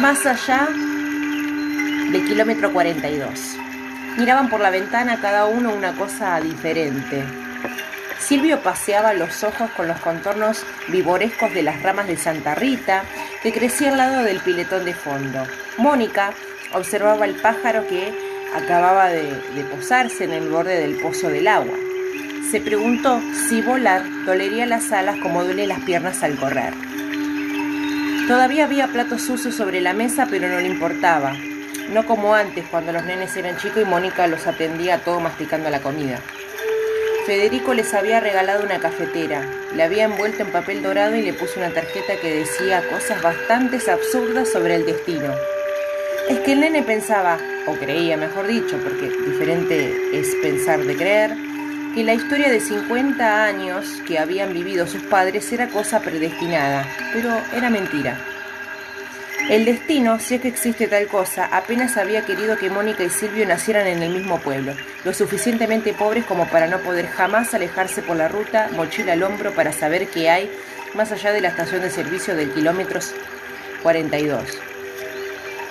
más allá del kilómetro 42. Miraban por la ventana cada uno una cosa diferente. Silvio paseaba los ojos con los contornos vivorescos de las ramas de Santa Rita que crecía al lado del piletón de fondo. Mónica observaba el pájaro que acababa de, de posarse en el borde del pozo del agua. Se preguntó si volar dolería las alas como duele las piernas al correr. Todavía había platos sucios sobre la mesa, pero no le importaba. No como antes, cuando los nenes eran chicos y Mónica los atendía todo masticando la comida. Federico les había regalado una cafetera, le había envuelto en papel dorado y le puso una tarjeta que decía cosas bastante absurdas sobre el destino. Es que el nene pensaba, o creía mejor dicho, porque diferente es pensar de creer, que la historia de 50 años que habían vivido sus padres era cosa predestinada, pero era mentira. El destino, si es que existe tal cosa, apenas había querido que Mónica y Silvio nacieran en el mismo pueblo, lo suficientemente pobres como para no poder jamás alejarse por la ruta, mochila al hombro para saber qué hay más allá de la estación de servicio del kilómetros 42.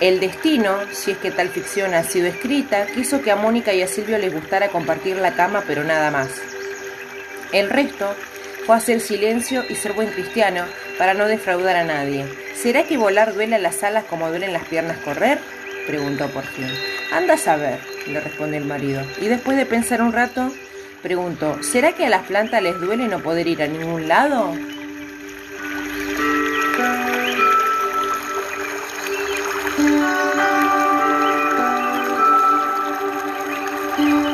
El destino, si es que tal ficción ha sido escrita, quiso que a Mónica y a Silvio les gustara compartir la cama, pero nada más. El resto fue hacer silencio y ser buen cristiano para no defraudar a nadie. ¿Será que volar duele las alas como duelen las piernas correr? preguntó por fin. Anda a saber, le respondió el marido. Y después de pensar un rato, preguntó, ¿será que a las plantas les duele no poder ir a ningún lado?